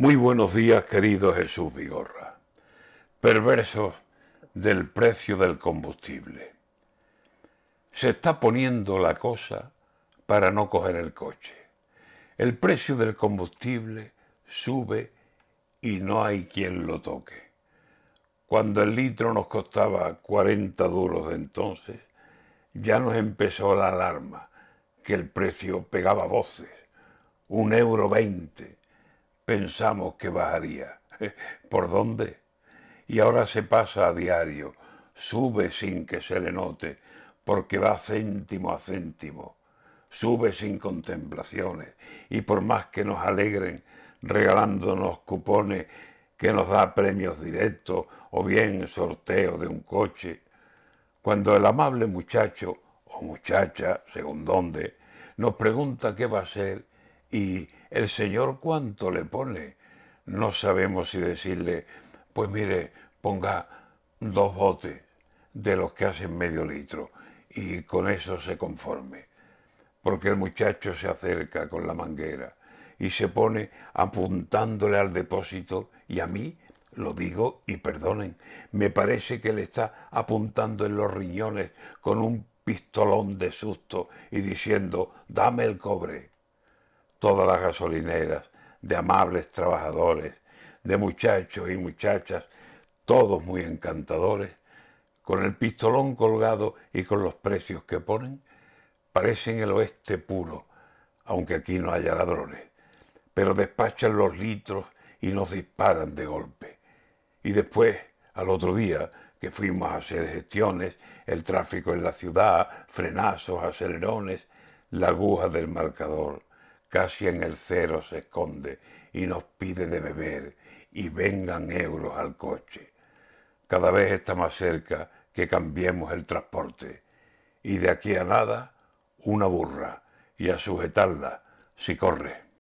Muy buenos días, querido Jesús Vigorra. Perversos del precio del combustible. Se está poniendo la cosa para no coger el coche. El precio del combustible sube y no hay quien lo toque. Cuando el litro nos costaba 40 duros de entonces, ya nos empezó la alarma, que el precio pegaba voces. Un euro veinte pensamos que bajaría. ¿Por dónde? Y ahora se pasa a diario, sube sin que se le note, porque va céntimo a céntimo, sube sin contemplaciones, y por más que nos alegren regalándonos cupones que nos da premios directos o bien sorteo de un coche, cuando el amable muchacho o muchacha, según dónde, nos pregunta qué va a ser y el Señor cuánto le pone. No sabemos si decirle, pues mire, ponga dos botes de los que hacen medio litro y con eso se conforme. Porque el muchacho se acerca con la manguera y se pone apuntándole al depósito y a mí, lo digo y perdonen, me parece que le está apuntando en los riñones con un pistolón de susto y diciendo, dame el cobre todas las gasolineras, de amables trabajadores, de muchachos y muchachas, todos muy encantadores, con el pistolón colgado y con los precios que ponen, parecen el oeste puro, aunque aquí no haya ladrones, pero despachan los litros y nos disparan de golpe. Y después, al otro día, que fuimos a hacer gestiones, el tráfico en la ciudad, frenazos, acelerones, la aguja del marcador, casi en el cero se esconde y nos pide de beber y vengan euros al coche. Cada vez está más cerca que cambiemos el transporte y de aquí a nada una burra y a sujetarla si corre.